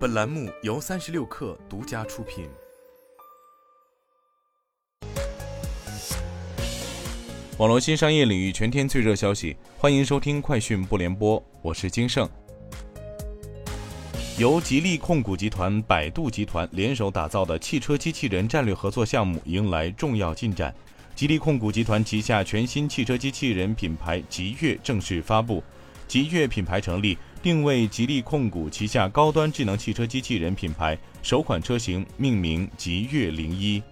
本栏目由三十六氪独家出品。网络新商业领域全天最热消息，欢迎收听快讯不联播，我是金盛。由吉利控股集团、百度集团联手打造的汽车机器人战略合作项目迎来重要进展。吉利控股集团旗下全新汽车机器人品牌极越正式发布，极越品牌成立。定位吉利控股旗下高端智能汽车机器人品牌，首款车型命名极越零一。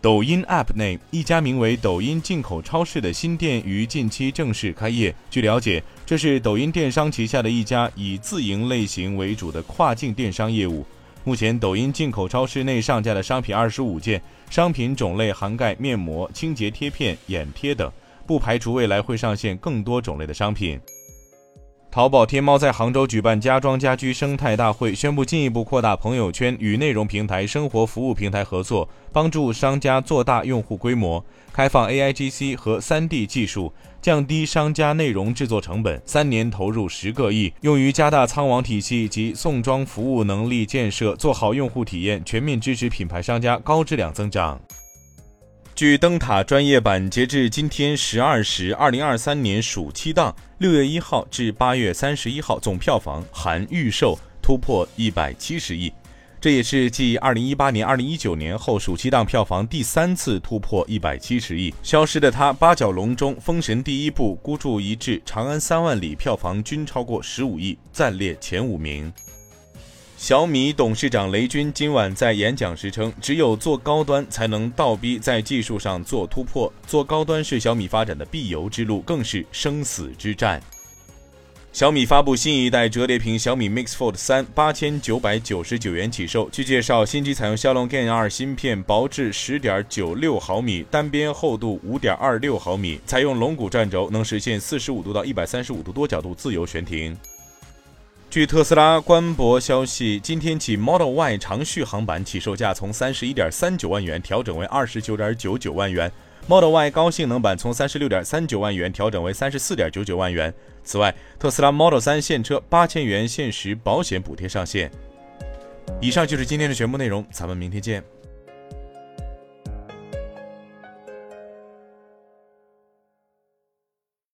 抖音 App 内一家名为“抖音进口超市”的新店于近期正式开业。据了解，这是抖音电商旗下的一家以自营类型为主的跨境电商业务。目前，抖音进口超市内上架的商品二十五件，商品种类涵盖面膜、清洁贴片、眼贴等，不排除未来会上线更多种类的商品。淘宝天猫在杭州举办家装家居生态大会，宣布进一步扩大朋友圈与内容平台、生活服务平台合作，帮助商家做大用户规模，开放 AIGC 和 3D 技术，降低商家内容制作成本。三年投入十个亿，用于加大仓网体系及送装服务能力建设，做好用户体验，全面支持品牌商家高质量增长。据灯塔专业版，截至今天十二时，二零二三年暑期档六月一号至八月三十一号总票房含预售突破一百七十亿，这也是继二零一八年、二零一九年后暑期档票房第三次突破一百七十亿。消失的他、八角笼中、封神第一部、孤注一掷、长安三万里票房均超过十五亿，暂列前五名。小米董事长雷军今晚在演讲时称，只有做高端才能倒逼在技术上做突破，做高端是小米发展的必由之路，更是生死之战。小米发布新一代折叠屏小米 Mix Fold 三，八千九百九十九元起售。据介绍，新机采用骁龙 Gen 二芯片，薄至十点九六毫米，单边厚度五点二六毫米，采用龙骨转轴，能实现四十五度到一百三十五度多角度自由悬停。据特斯拉官博消息，今天起 Model Y 长续航版起售价从三十一点三九万元调整为二十九点九九万元，Model Y 高性能版从三十六点三九万元调整为三十四点九九万元。此外，特斯拉 Model 3现车八千元限时保险补贴上线。以上就是今天的全部内容，咱们明天见。